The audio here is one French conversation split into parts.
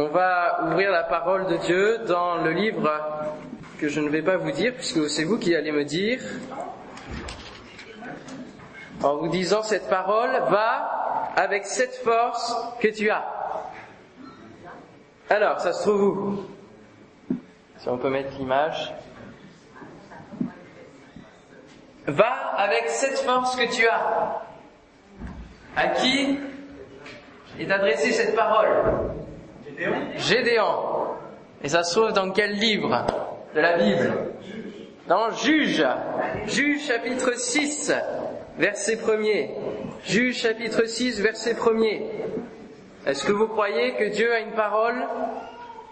On va ouvrir la parole de Dieu dans le livre que je ne vais pas vous dire, puisque c'est vous qui allez me dire. En vous disant cette parole, va avec cette force que tu as. Alors, ça se trouve où? Si on peut mettre l'image. Va avec cette force que tu as. À qui est adressée cette parole? Gédéon. Et ça se trouve dans quel livre de la Bible? Dans Juge. Juge chapitre 6, verset 1er. Juge chapitre 6, verset 1er. Est-ce que vous croyez que Dieu a une parole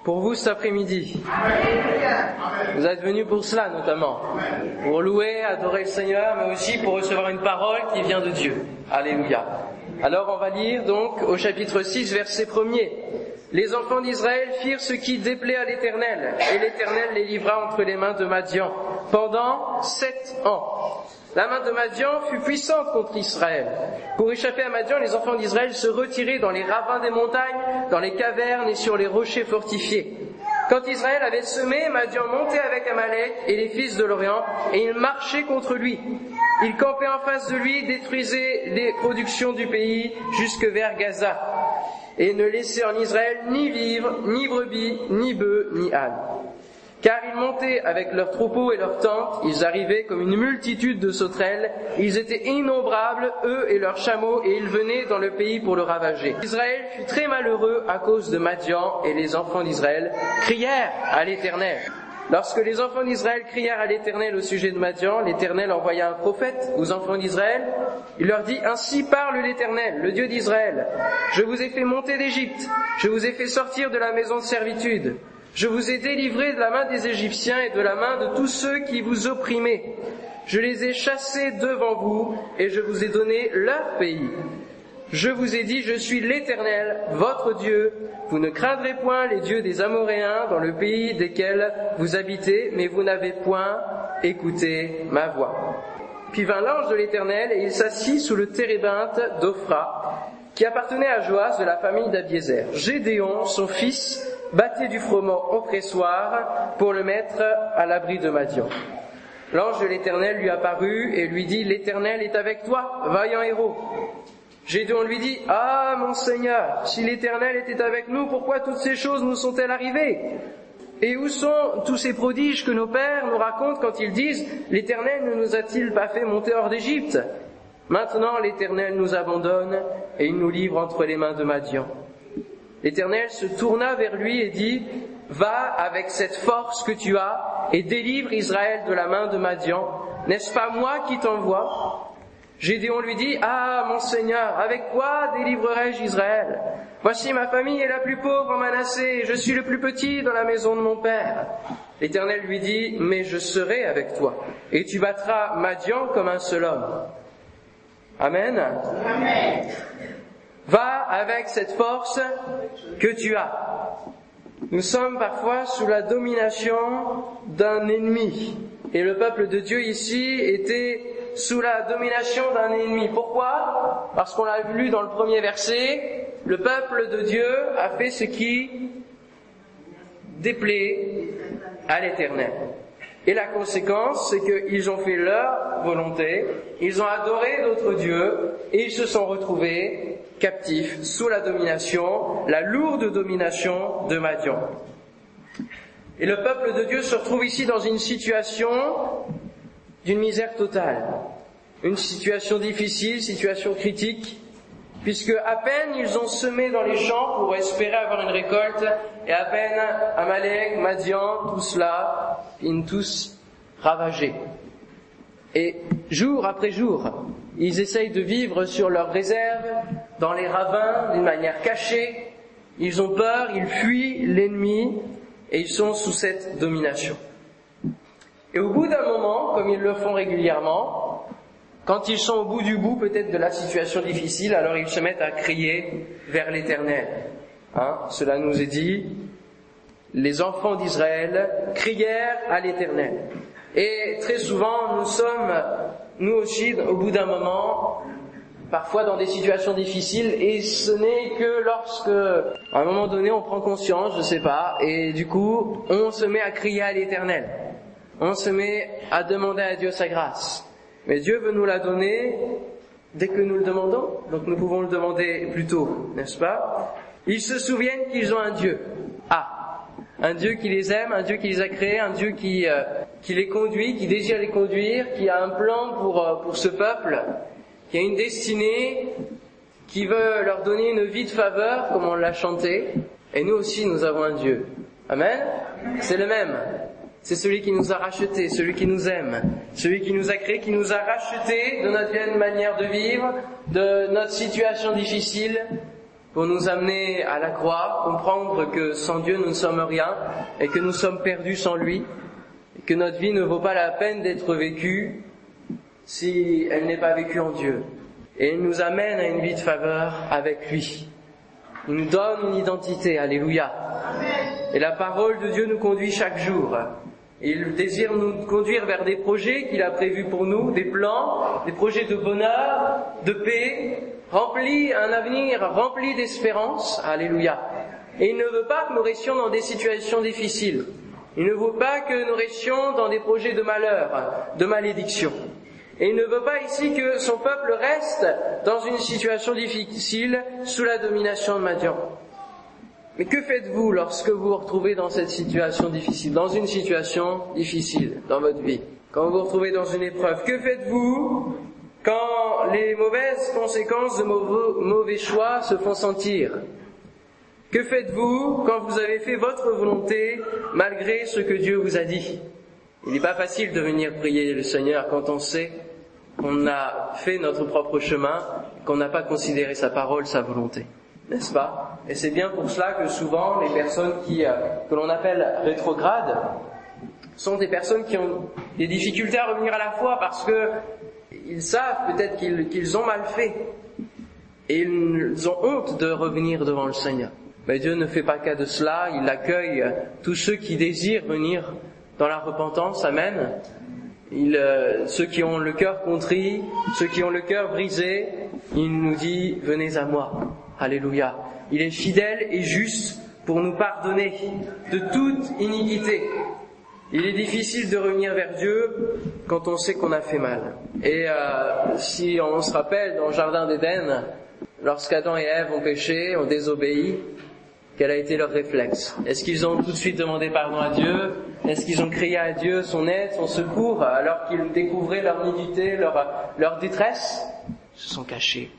pour vous cet après-midi? Vous êtes venus pour cela notamment. Pour louer, adorer le Seigneur, mais aussi pour recevoir une parole qui vient de Dieu. Alléluia. Alors on va lire donc au chapitre 6, verset 1er. Les enfants d'Israël firent ce qui déplaît à l'Éternel, et l'Éternel les livra entre les mains de Madian pendant sept ans. La main de Madian fut puissante contre Israël. Pour échapper à Madian, les enfants d'Israël se retiraient dans les ravins des montagnes, dans les cavernes et sur les rochers fortifiés. Quand Israël avait semé, Madian montait avec Amalek et les fils de l'Orient, et il marchait contre lui. Il campait en face de lui, détruisait les productions du pays jusque vers Gaza, et ne laissait en Israël ni vivre, ni brebis, ni bœufs, ni ânes. Car ils montaient avec leurs troupeaux et leurs tentes, ils arrivaient comme une multitude de sauterelles, ils étaient innombrables, eux et leurs chameaux, et ils venaient dans le pays pour le ravager. Israël fut très malheureux à cause de Madian, et les enfants d'Israël crièrent à l'Éternel. Lorsque les enfants d'Israël crièrent à l'Éternel au sujet de Madian, l'Éternel envoya un prophète aux enfants d'Israël. Il leur dit, Ainsi parle l'Éternel, le Dieu d'Israël. Je vous ai fait monter d'Égypte, je vous ai fait sortir de la maison de servitude. Je vous ai délivré de la main des Égyptiens et de la main de tous ceux qui vous opprimaient. Je les ai chassés devant vous et je vous ai donné leur pays. Je vous ai dit, je suis l'Éternel, votre Dieu. Vous ne craindrez point les dieux des Amoréens dans le pays desquels vous habitez, mais vous n'avez point écouté ma voix. Puis vint l'ange de l'Éternel et il s'assit sous le térébinthe d'Ophra, qui appartenait à Joas de la famille d'Abiézer. Gédéon, son fils, battait du froment au pressoir pour le mettre à l'abri de Madian. L'ange de l'Éternel lui apparut et lui dit, l'Éternel est avec toi, vaillant héros. Gédéon lui dit, Ah, mon Seigneur, si l'Éternel était avec nous, pourquoi toutes ces choses nous sont-elles arrivées? Et où sont tous ces prodiges que nos pères nous racontent quand ils disent, l'Éternel ne nous a-t-il pas fait monter hors d'Égypte? Maintenant l'Éternel nous abandonne et il nous livre entre les mains de Madian. L'Éternel se tourna vers lui et dit, Va avec cette force que tu as et délivre Israël de la main de Madian. N'est-ce pas moi qui t'envoie? Gédéon lui dit, Ah, mon Seigneur, avec quoi délivrerai-je Israël? Voici ma famille est la plus pauvre en Manassé, et je suis le plus petit dans la maison de mon père. L'Éternel lui dit, Mais je serai avec toi, et tu battras Madian comme un seul homme. Amen. Amen. Va avec cette force que tu as. Nous sommes parfois sous la domination d'un ennemi. Et le peuple de Dieu ici était sous la domination d'un ennemi. Pourquoi? Parce qu'on l'a lu dans le premier verset, le peuple de Dieu a fait ce qui déplaît à l'Éternel. Et la conséquence, c'est qu'ils ont fait leur volonté, ils ont adoré d'autres dieux, et ils se sont retrouvés captifs sous la domination, la lourde domination de Madian. Et le peuple de Dieu se retrouve ici dans une situation d'une misère totale, une situation difficile, situation critique, puisque à peine ils ont semé dans les champs pour espérer avoir une récolte, et à peine Amalek, Madian, tout cela, ils tous ravagés. Et jour après jour, ils essayent de vivre sur leurs réserves, dans les ravins, d'une manière cachée. Ils ont peur, ils fuient l'ennemi, et ils sont sous cette domination. Et au bout d'un moment, comme ils le font régulièrement, quand ils sont au bout du bout peut-être de la situation difficile, alors ils se mettent à crier vers l'Éternel. Hein, cela nous est dit, les enfants d'Israël crièrent à l'Éternel. Et très souvent, nous sommes, nous aussi, au bout d'un moment, parfois dans des situations difficiles, et ce n'est que lorsque, à un moment donné, on prend conscience, je sais pas, et du coup, on se met à crier à l'éternel. On se met à demander à Dieu sa grâce. Mais Dieu veut nous la donner dès que nous le demandons, donc nous pouvons le demander plus tôt, n'est-ce pas? Ils se souviennent qu'ils ont un Dieu. Ah, un Dieu qui les aime, un Dieu qui les a créés, un Dieu qui, euh, qui les conduit, qui désire les conduire, qui a un plan pour, euh, pour ce peuple, qui a une destinée, qui veut leur donner une vie de faveur, comme on l'a chanté. Et nous aussi, nous avons un Dieu. Amen C'est le même. C'est celui qui nous a rachetés, celui qui nous aime, celui qui nous a créés, qui nous a rachetés de notre vieille manière de vivre, de notre situation difficile, pour nous amener à la croix, comprendre que sans Dieu nous ne sommes rien et que nous sommes perdus sans lui, et que notre vie ne vaut pas la peine d'être vécue si elle n'est pas vécue en Dieu. Et il nous amène à une vie de faveur avec lui. Il nous donne une identité, alléluia. Et la parole de Dieu nous conduit chaque jour. Il désire nous conduire vers des projets qu'il a prévus pour nous, des plans, des projets de bonheur, de paix, remplis, un avenir rempli d'espérance. Alléluia. Et il ne veut pas que nous restions dans des situations difficiles. Il ne veut pas que nous restions dans des projets de malheur, de malédiction. Et il ne veut pas ici que son peuple reste dans une situation difficile sous la domination de Madian. Mais que faites-vous lorsque vous vous retrouvez dans cette situation difficile, dans une situation difficile dans votre vie, quand vous vous retrouvez dans une épreuve Que faites-vous quand les mauvaises conséquences de mauvais choix se font sentir? Que faites-vous quand vous avez fait votre volonté malgré ce que Dieu vous a dit? Il n'est pas facile de venir prier le Seigneur quand on sait qu'on a fait notre propre chemin, qu'on n'a pas considéré sa parole, sa volonté. N'est-ce pas? Et c'est bien pour cela que souvent les personnes qui, euh, que l'on appelle rétrogrades sont des personnes qui ont des difficultés à revenir à la foi parce que ils savent peut-être qu'ils ont mal fait. Et ils ont honte de revenir devant le Seigneur. Mais Dieu ne fait pas cas de cela, il accueille tous ceux qui désirent venir dans la repentance, Amen. Il, euh, ceux qui ont le cœur contrit, ceux qui ont le cœur brisé, il nous dit, venez à moi. Alléluia. Il est fidèle et juste pour nous pardonner de toute iniquité. Il est difficile de revenir vers Dieu quand on sait qu'on a fait mal. Et euh, si on se rappelle dans le Jardin d'Éden, lorsqu'Adam et Ève ont péché, ont désobéi, quel a été leur réflexe Est-ce qu'ils ont tout de suite demandé pardon à Dieu Est-ce qu'ils ont crié à Dieu son aide, son secours, alors qu'ils découvraient leur nudité, leur, leur détresse Ils se sont cachés.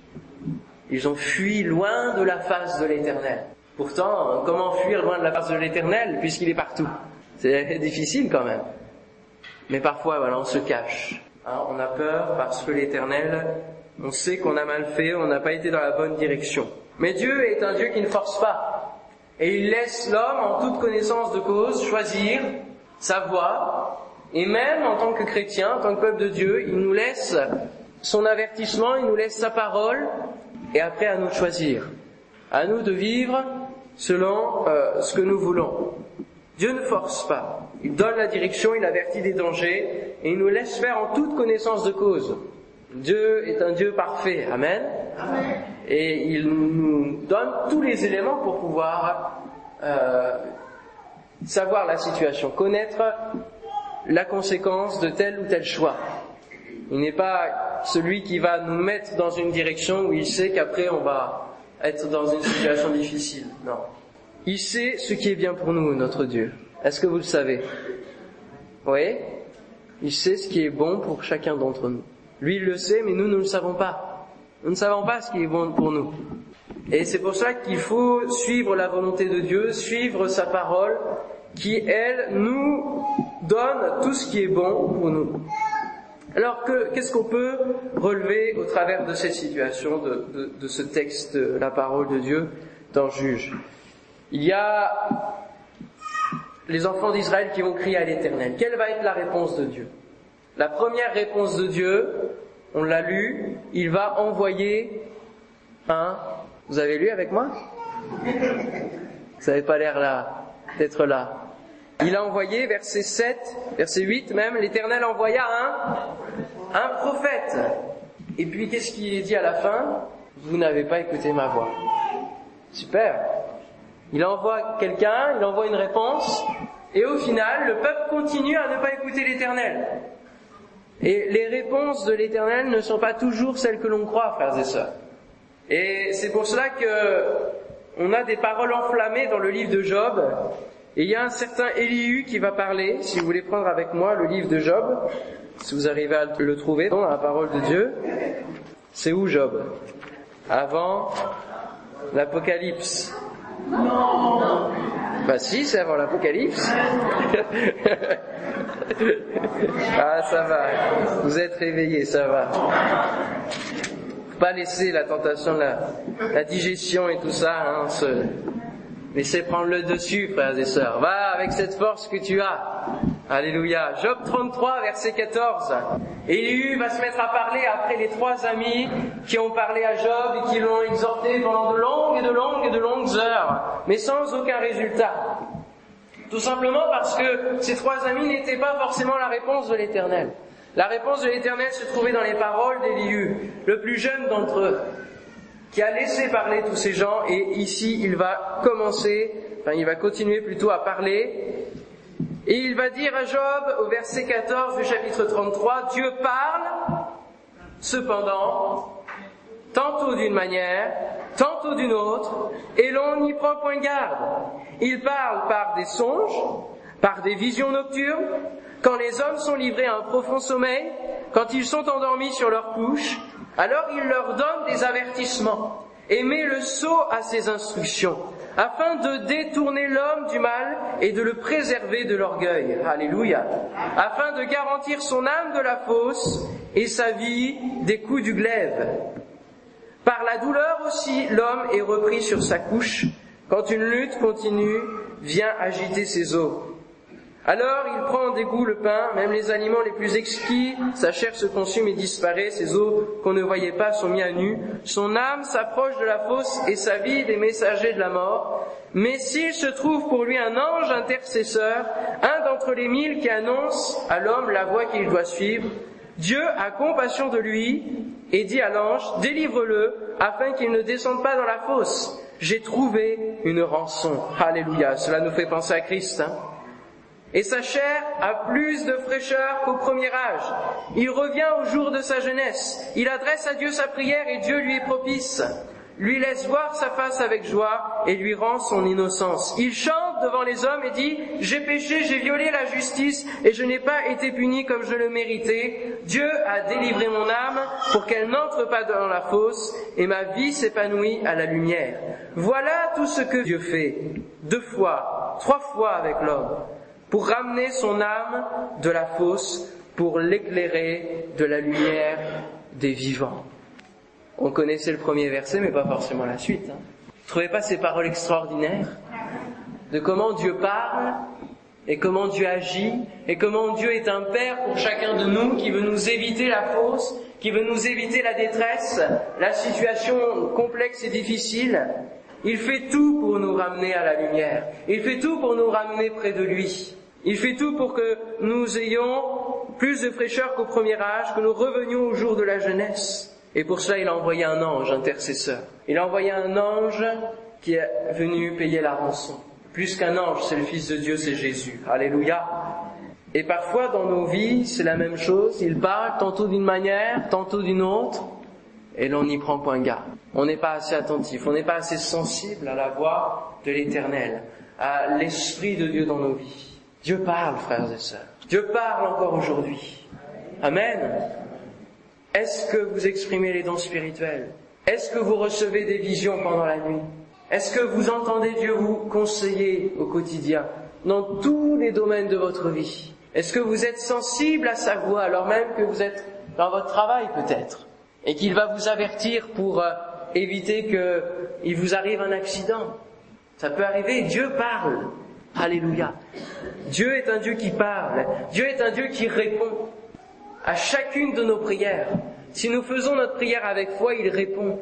Ils ont fui loin de la face de l'éternel. Pourtant, comment fuir loin de la face de l'éternel puisqu'il est partout? C'est difficile quand même. Mais parfois, voilà, on se cache. Hein, on a peur parce que l'éternel, on sait qu'on a mal fait, on n'a pas été dans la bonne direction. Mais Dieu est un Dieu qui ne force pas. Et il laisse l'homme, en toute connaissance de cause, choisir sa voie. Et même en tant que chrétien, en tant que peuple de Dieu, il nous laisse son avertissement, il nous laisse sa parole, et après à nous de choisir, à nous de vivre selon euh, ce que nous voulons. Dieu ne force pas, il donne la direction, il avertit des dangers et il nous laisse faire en toute connaissance de cause. Dieu est un Dieu parfait, Amen. Et il nous donne tous les éléments pour pouvoir euh, savoir la situation, connaître la conséquence de tel ou tel choix. Il n'est pas celui qui va nous mettre dans une direction où il sait qu'après on va être dans une situation difficile. Non. Il sait ce qui est bien pour nous, notre Dieu. Est-ce que vous le savez? Oui Il sait ce qui est bon pour chacun d'entre nous. Lui, il le sait, mais nous, nous ne le savons pas. Nous ne savons pas ce qui est bon pour nous. Et c'est pour ça qu'il faut suivre la volonté de Dieu, suivre sa parole, qui, elle, nous donne tout ce qui est bon pour nous. Alors qu'est-ce qu'on peut relever au travers de cette situation, de, ce texte, la parole de Dieu dans Juge? Il y a les enfants d'Israël qui vont crier à l'Éternel. Quelle va être la réponse de Dieu? La première réponse de Dieu, on l'a lu, il va envoyer un... Vous avez lu avec moi? Vous n'avez pas l'air là, d'être là. Il a envoyé, verset 7, verset 8 même, l'Éternel envoya un, un prophète. Et puis qu'est-ce qui est dit à la fin? Vous n'avez pas écouté ma voix. Super. Il envoie quelqu'un, il envoie une réponse, et au final, le peuple continue à ne pas écouter l'Éternel. Et les réponses de l'Éternel ne sont pas toujours celles que l'on croit, frères et sœurs. Et c'est pour cela que on a des paroles enflammées dans le livre de Job. Et il y a un certain Élihu qui va parler, si vous voulez prendre avec moi le livre de Job, si vous arrivez à le trouver dans la parole de Dieu. C'est où Job? Avant l'Apocalypse. Bah si, c'est avant l'Apocalypse. ah, ça va. Vous êtes réveillés, ça va. Faut pas laisser la tentation de la, digestion et tout ça, hein, se laisser prendre le dessus, frères et sœurs. Va avec cette force que tu as. Alléluia. Job 33, verset 14. Élu va se mettre à parler après les trois amis qui ont parlé à Job et qui l'ont exhorté pendant de longues et de longues et de longues heures, mais sans aucun résultat. Tout simplement parce que ces trois amis n'étaient pas forcément la réponse de l'Éternel. La réponse de l'Éternel se trouvait dans les paroles d'Élihu, le plus jeune d'entre eux, qui a laissé parler tous ces gens et ici il va commencer, enfin il va continuer plutôt à parler et il va dire à Job au verset 14 du chapitre 33, Dieu parle, cependant, tantôt d'une manière, tantôt d'une autre, et l'on n'y prend point garde. Il parle par des songes, par des visions nocturnes, quand les hommes sont livrés à un profond sommeil, quand ils sont endormis sur leur couche, alors il leur donne des avertissements et met le sceau à ses instructions afin de détourner l'homme du mal et de le préserver de l'orgueil. Alléluia. Afin de garantir son âme de la fosse et sa vie des coups du glaive. Par la douleur aussi, l'homme est repris sur sa couche quand une lutte continue vient agiter ses os. Alors il prend en dégoût le pain, même les aliments les plus exquis, sa chair se consume et disparaît, ses os qu'on ne voyait pas sont mis à nu, son âme s'approche de la fosse et sa vie des messagers de la mort. Mais s'il se trouve pour lui un ange intercesseur, un d'entre les mille qui annonce à l'homme la voie qu'il doit suivre, Dieu a compassion de lui et dit à l'ange, délivre-le afin qu'il ne descende pas dans la fosse. J'ai trouvé une rançon. Alléluia. Cela nous fait penser à Christ. Hein et sa chair a plus de fraîcheur qu'au premier âge. Il revient au jour de sa jeunesse. Il adresse à Dieu sa prière et Dieu lui est propice. Lui laisse voir sa face avec joie et lui rend son innocence. Il chante devant les hommes et dit, j'ai péché, j'ai violé la justice et je n'ai pas été puni comme je le méritais. Dieu a délivré mon âme pour qu'elle n'entre pas dans la fosse et ma vie s'épanouit à la lumière. Voilà tout ce que Dieu fait. Deux fois, trois fois avec l'homme pour ramener son âme de la fosse, pour l'éclairer de la lumière des vivants. On connaissait le premier verset, mais pas forcément la suite. Hein. Trouvez pas ces paroles extraordinaires? De comment Dieu parle et comment Dieu agit et comment Dieu est un Père pour chacun de nous qui veut nous éviter la fosse, qui veut nous éviter la détresse, la situation complexe et difficile. Il fait tout pour nous ramener à la lumière. Il fait tout pour nous ramener près de lui. Il fait tout pour que nous ayons plus de fraîcheur qu'au premier âge, que nous revenions au jour de la jeunesse. Et pour cela, il a envoyé un ange intercesseur. Il a envoyé un ange qui est venu payer la rançon. Plus qu'un ange, c'est le Fils de Dieu, c'est Jésus. Alléluia. Et parfois, dans nos vies, c'est la même chose. Il parle tantôt d'une manière, tantôt d'une autre, et l'on n'y prend point garde. On n'est pas assez attentif, on n'est pas assez sensible à la voix de l'éternel, à l'Esprit de Dieu dans nos vies. Dieu parle, frères et sœurs. Dieu parle encore aujourd'hui. Amen. Est-ce que vous exprimez les dons spirituels? Est-ce que vous recevez des visions pendant la nuit? Est-ce que vous entendez Dieu vous conseiller au quotidien dans tous les domaines de votre vie? Est-ce que vous êtes sensible à sa voix alors même que vous êtes dans votre travail peut-être et qu'il va vous avertir pour euh, éviter qu'il vous arrive un accident? Ça peut arriver, Dieu parle. Alléluia. Dieu est un Dieu qui parle. Dieu est un Dieu qui répond à chacune de nos prières. Si nous faisons notre prière avec foi, il répond.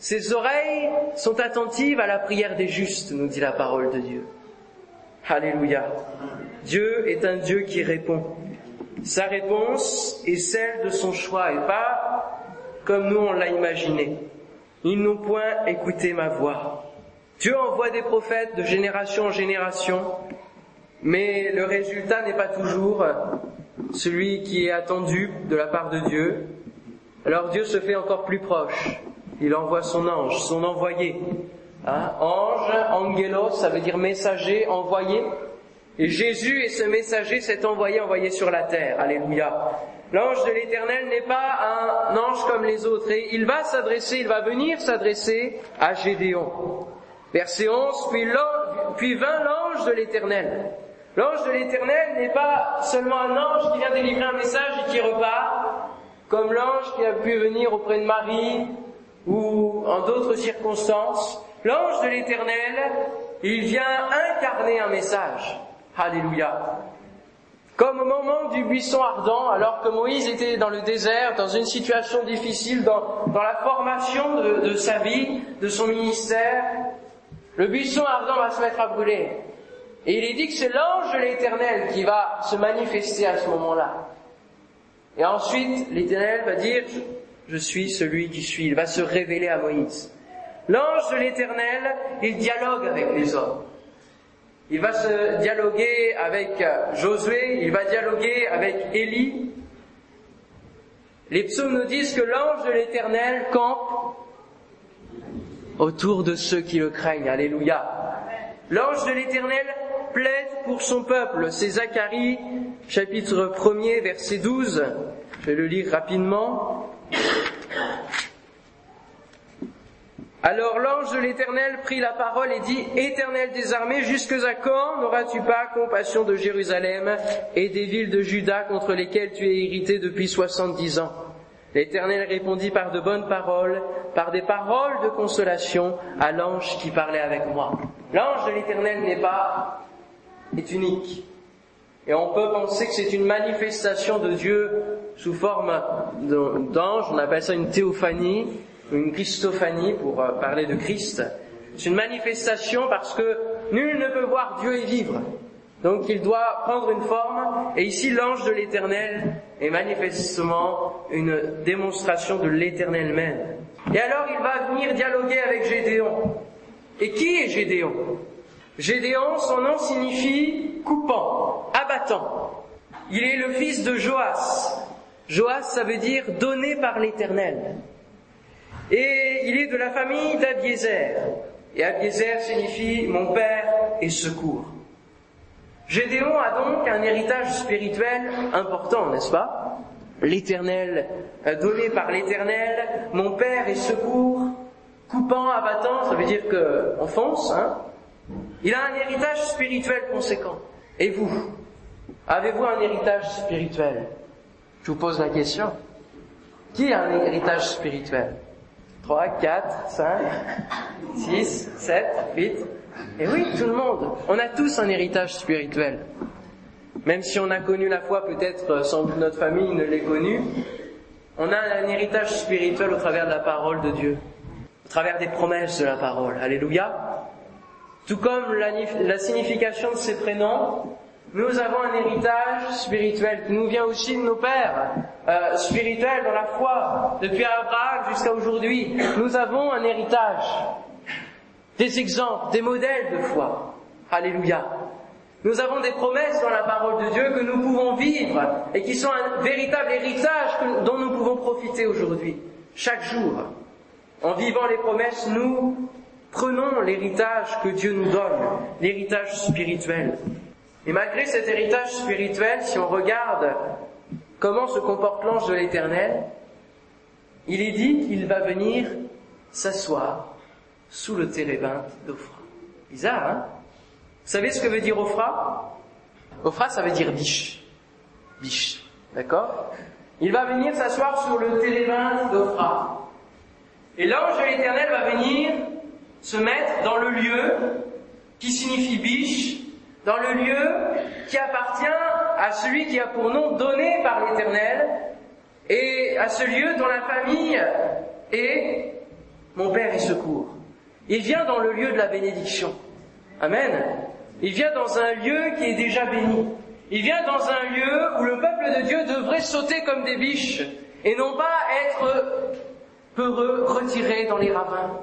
Ses oreilles sont attentives à la prière des justes, nous dit la parole de Dieu. Alléluia. Dieu est un Dieu qui répond. Sa réponse est celle de son choix et pas comme nous on l'a imaginé. Ils n'ont point écouté ma voix. Dieu envoie des prophètes de génération en génération, mais le résultat n'est pas toujours celui qui est attendu de la part de Dieu. Alors Dieu se fait encore plus proche. Il envoie son ange, son envoyé. Hein? Ange, angelos, ça veut dire messager, envoyé. Et Jésus est ce messager, cet envoyé envoyé sur la terre. Alléluia. L'ange de l'éternel n'est pas un ange comme les autres et il va s'adresser, il va venir s'adresser à Gédéon. Verset 11, puis, puis vint l'ange de l'éternel. L'ange de l'éternel n'est pas seulement un ange qui vient délivrer un message et qui repart, comme l'ange qui a pu venir auprès de Marie ou en d'autres circonstances. L'ange de l'éternel, il vient incarner un message. Alléluia. Comme au moment du buisson ardent, alors que Moïse était dans le désert, dans une situation difficile, dans, dans la formation de, de sa vie, de son ministère, le buisson ardent va se mettre à brûler. Et il est dit que c'est l'ange de l'éternel qui va se manifester à ce moment-là. Et ensuite, l'éternel va dire, je suis celui qui suis. Il va se révéler à Moïse. L'ange de l'éternel, il dialogue avec les hommes. Il va se dialoguer avec Josué, il va dialoguer avec Élie. Les psaumes nous disent que l'ange de l'éternel campe autour de ceux qui le craignent. Alléluia. L'ange de l'éternel plaide pour son peuple. C'est Zacharie, chapitre 1er, verset 12. Je vais le lire rapidement. Alors l'ange de l'Éternel prit la parole et dit, Éternel des armées, jusque quand n'auras-tu pas compassion de Jérusalem et des villes de Juda contre lesquelles tu es irrité depuis soixante-dix ans? L'Éternel répondit par de bonnes paroles, par des paroles de consolation à l'ange qui parlait avec moi. L'ange de l'Éternel n'est pas, est unique. Et on peut penser que c'est une manifestation de Dieu sous forme d'ange, on appelle ça une théophanie, une Christophanie pour euh, parler de Christ. C'est une manifestation parce que nul ne peut voir Dieu et vivre. Donc il doit prendre une forme, et ici l'ange de l'éternel est manifestement une démonstration de l'éternel même. Et alors il va venir dialoguer avec Gédéon. Et qui est Gédéon? Gédéon, son nom signifie coupant, abattant. Il est le fils de Joas. Joas, ça veut dire donné par l'éternel. Et il est de la famille d'Abiézer. Et Abiézer signifie mon père et secours. Gédéon a donc un héritage spirituel important, n'est-ce pas? L'éternel, euh, donné par l'éternel, mon père et secours, coupant, abattant, ça veut dire que on fonce, hein Il a un héritage spirituel conséquent. Et vous Avez-vous un héritage spirituel? Je vous pose la question. Qui a un héritage spirituel? 3, 4, 5, 6, 7, 8. Et oui, tout le monde. On a tous un héritage spirituel. Même si on a connu la foi, peut-être euh, sans doute notre famille ne l'ait connu, on a un héritage spirituel au travers de la parole de Dieu, au travers des promesses de la parole. Alléluia. Tout comme la, signification de ces prénoms, nous avons un héritage spirituel qui nous vient aussi de nos pères euh, spirituels dans la foi, depuis Abraham jusqu'à aujourd'hui. Nous avons un héritage, des exemples, des modèles de foi. Alléluia. Nous avons des promesses dans la parole de Dieu que nous pouvons vivre et qui sont un véritable héritage dont nous pouvons profiter aujourd'hui, chaque jour. En vivant les promesses, nous prenons l'héritage que Dieu nous donne, l'héritage spirituel. Et malgré cet héritage spirituel, si on regarde comment se comporte l'ange de l'Éternel, il est dit qu'il va venir s'asseoir sous le térébinthe d'Ophra. Bizarre, hein? Vous savez ce que veut dire Ophra? Ophra, ça veut dire biche. Biche, d'accord? Il va venir s'asseoir sur le térébinthe d'Ophra. Et l'ange de l'Éternel va venir se mettre dans le lieu qui signifie biche, dans le lieu qui appartient à celui qui a pour nom donné par l'Éternel, et à ce lieu dont la famille est mon Père et secours. Il vient dans le lieu de la bénédiction. Amen. Il vient dans un lieu qui est déjà béni. Il vient dans un lieu où le peuple de Dieu devrait sauter comme des biches et non pas être peureux, retiré dans les ravins.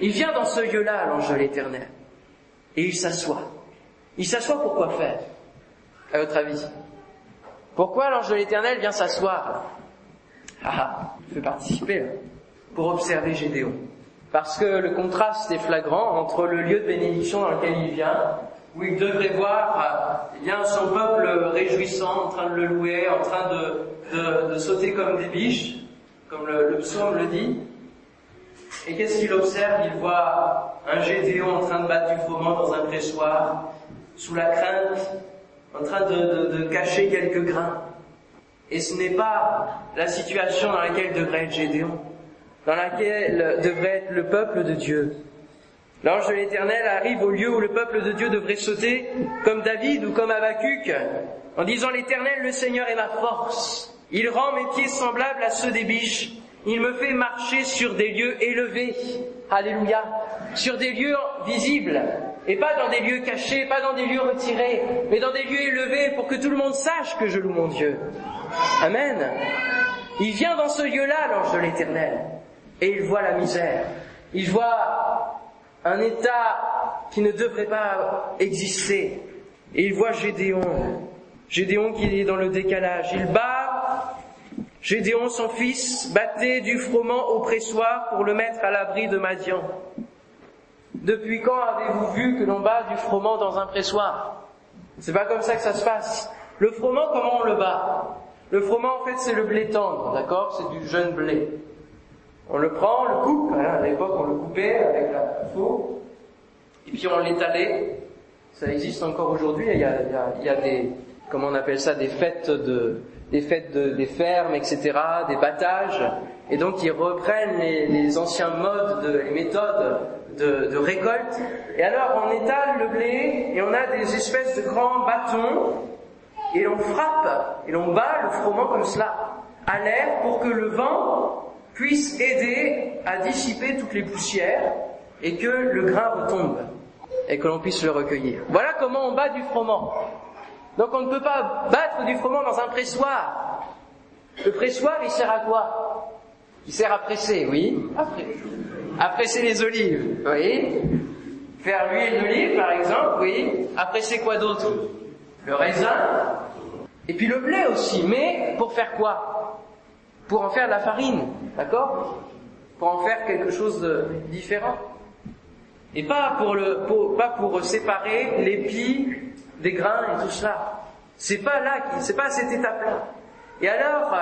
Il vient dans ce lieu-là, l'ange de l'éternel. Et il s'assoit. Il s'assoit pour quoi faire? À votre avis Pourquoi l'ange de l'éternel vient s'asseoir? Ah, ah il fait participer. Pour observer Gédéon. Parce que le contraste est flagrant entre le lieu de bénédiction dans lequel il vient, où il devrait voir eh bien, son peuple réjouissant, en train de le louer, en train de, de, sauter comme des biches, comme le, psaume le dit. Et qu'est-ce qu'il observe? Il voit un Gédéon en train de battre du froment dans un pressoir, sous la crainte, en train de cacher quelques grains. Et ce n'est pas la situation dans laquelle devrait être Gédéon dans laquelle devrait être le peuple de Dieu. L'ange de l'Éternel arrive au lieu où le peuple de Dieu devrait sauter, comme David ou comme Habacuc, en disant l'Éternel, le Seigneur est ma force. Il rend mes pieds semblables à ceux des biches. Il me fait marcher sur des lieux élevés. Alléluia. Sur des lieux visibles. Et pas dans des lieux cachés, pas dans des lieux retirés, mais dans des lieux élevés pour que tout le monde sache que je loue mon Dieu. Amen. Il vient dans ce lieu-là, l'ange de l'Éternel et il voit la misère. Il voit un état qui ne devrait pas exister. Et il voit Gédéon. Gédéon qui est dans le décalage. Il bat Gédéon, son fils, battait du froment au pressoir pour le mettre à l'abri de Madian. Depuis quand avez-vous vu que l'on bat du froment dans un pressoir? C'est pas comme ça que ça se passe. Le froment, comment on le bat? Le froment, en fait, c'est le blé tendre, d'accord? C'est du jeune blé. On le prend, on le coupe, hein, à l'époque on le coupait avec la faux, et puis on l'étalait. Ça existe encore aujourd'hui, il y a, il y a, des, comment on appelle ça, des fêtes de, des fêtes de, des fermes, etc., des battages, et donc ils reprennent les, les anciens modes, de, les méthodes de, de, récolte, et alors on étale le blé, et on a des espèces de grands bâtons, et on frappe, et l'on bat le froment comme cela, à l'air pour que le vent puisse aider à dissiper toutes les poussières et que le grain retombe et que l'on puisse le recueillir. Voilà comment on bat du froment. Donc on ne peut pas battre du froment dans un pressoir. Le pressoir, il sert à quoi? Il sert à presser, oui. À presser les olives, oui. Faire l'huile d'olive, par exemple, oui. À presser quoi d'autre? Le raisin. Et puis le blé aussi. Mais pour faire quoi? Pour en faire de la farine, d'accord? Pour en faire quelque chose de différent. Et pas pour le, pas pour séparer l'épi des grains et tout cela. C'est pas là, c'est pas à cette étape-là. Et alors,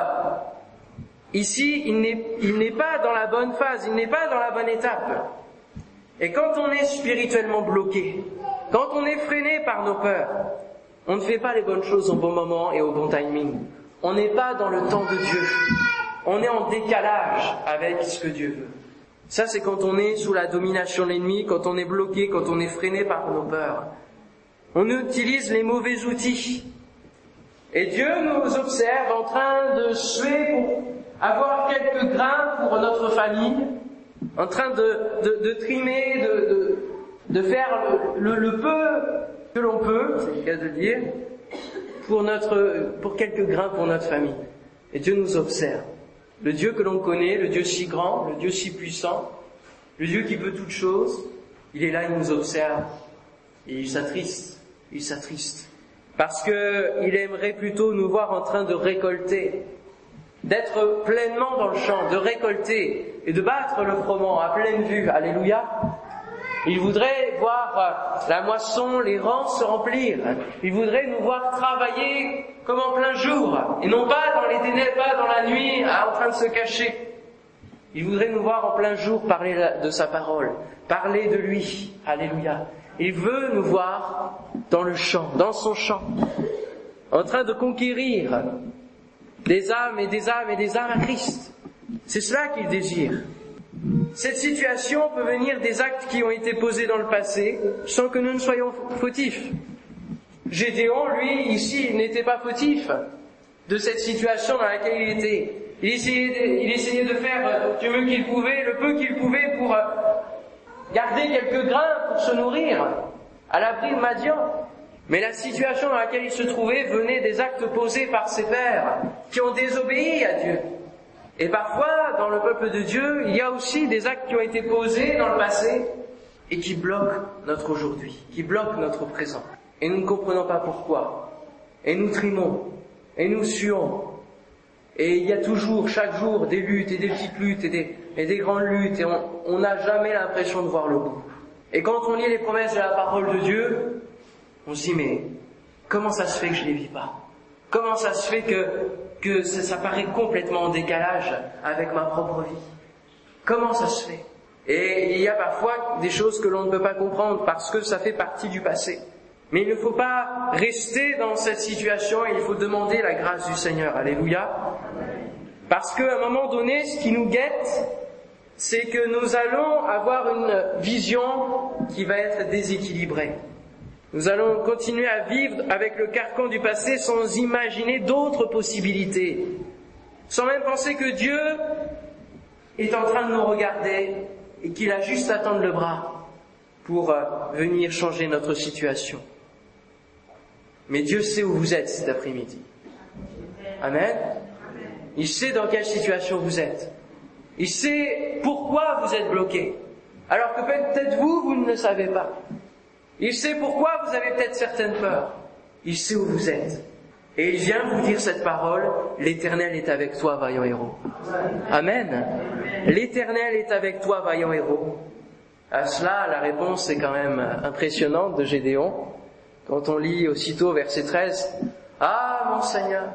ici, il n'est, il n'est pas dans la bonne phase, il n'est pas dans la bonne étape. Et quand on est spirituellement bloqué, quand on est freiné par nos peurs, on ne fait pas les bonnes choses au bon moment et au bon timing. On n'est pas dans le temps de Dieu. On est en décalage avec ce que Dieu veut. Ça, c'est quand on est sous la domination de l'ennemi, quand on est bloqué, quand on est freiné par nos peurs. On utilise les mauvais outils. Et Dieu nous observe en train de suer pour avoir quelques grains pour notre famille, en train de, de, trimer, de, de, faire le, peu que l'on peut, c'est le cas de dire, pour, notre, pour quelques grains pour notre famille. Et Dieu nous observe. Le Dieu que l'on connaît, le Dieu si grand, le Dieu si puissant, le Dieu qui peut toutes choses, il est là, il nous observe. Et il s'attriste, il s'attriste. Parce que il aimerait plutôt nous voir en train de récolter, d'être pleinement dans le champ, de récolter et de battre le froment à pleine vue. Alléluia. Il voudrait voir la moisson, les rangs se remplir. Il voudrait nous voir travailler comme en plein jour, et non pas dans les ténèbres, pas dans la nuit, en train de se cacher. Il voudrait nous voir en plein jour parler de sa parole, parler de lui. Alléluia. Il veut nous voir dans le champ, dans son champ, en train de conquérir des âmes et des âmes et des âmes à Christ. C'est cela qu'il désire. Cette situation peut venir des actes qui ont été posés dans le passé sans que nous ne soyons fautifs. Gédéon, lui, ici, n'était pas fautif de cette situation dans laquelle il était. Il essayait de, il essayait de faire euh, du mieux qu'il pouvait, le peu qu'il pouvait pour euh, garder quelques grains pour se nourrir à l'abri de Madian. Mais la situation dans laquelle il se trouvait venait des actes posés par ses pères qui ont désobéi à Dieu. Et parfois, dans le peuple de Dieu, il y a aussi des actes qui ont été posés dans le passé et qui bloquent notre aujourd'hui, qui bloquent notre présent. Et nous ne comprenons pas pourquoi. Et nous trimons, et nous suons. Et il y a toujours, chaque jour, des luttes et des petites luttes et des, et des grandes luttes, et on n'a jamais l'impression de voir le bout. Et quand on lit les promesses de la parole de Dieu, on se dit mais comment ça se fait que je les vis pas? Comment ça se fait que, que ça, ça paraît complètement en décalage avec ma propre vie? Comment ça se fait? Et il y a parfois des choses que l'on ne peut pas comprendre parce que ça fait partie du passé. Mais il ne faut pas rester dans cette situation, il faut demander la grâce du Seigneur. Alléluia. Parce qu'à un moment donné, ce qui nous guette, c'est que nous allons avoir une vision qui va être déséquilibrée. Nous allons continuer à vivre avec le carcan du passé sans imaginer d'autres possibilités, sans même penser que Dieu est en train de nous regarder et qu'il a juste à tendre le bras pour euh, venir changer notre situation. Mais Dieu sait où vous êtes cet après-midi. Amen. Il sait dans quelle situation vous êtes. Il sait pourquoi vous êtes bloqué. Alors que peut-être vous, vous ne le savez pas. Il sait pourquoi vous avez peut-être certaines peurs. Il sait où vous êtes. Et il vient vous dire cette parole, l'Éternel est avec toi, vaillant héros. Amen. L'Éternel est avec toi, vaillant héros. À cela, la réponse est quand même impressionnante de Gédéon. Quand on lit aussitôt verset 13, Ah mon Seigneur,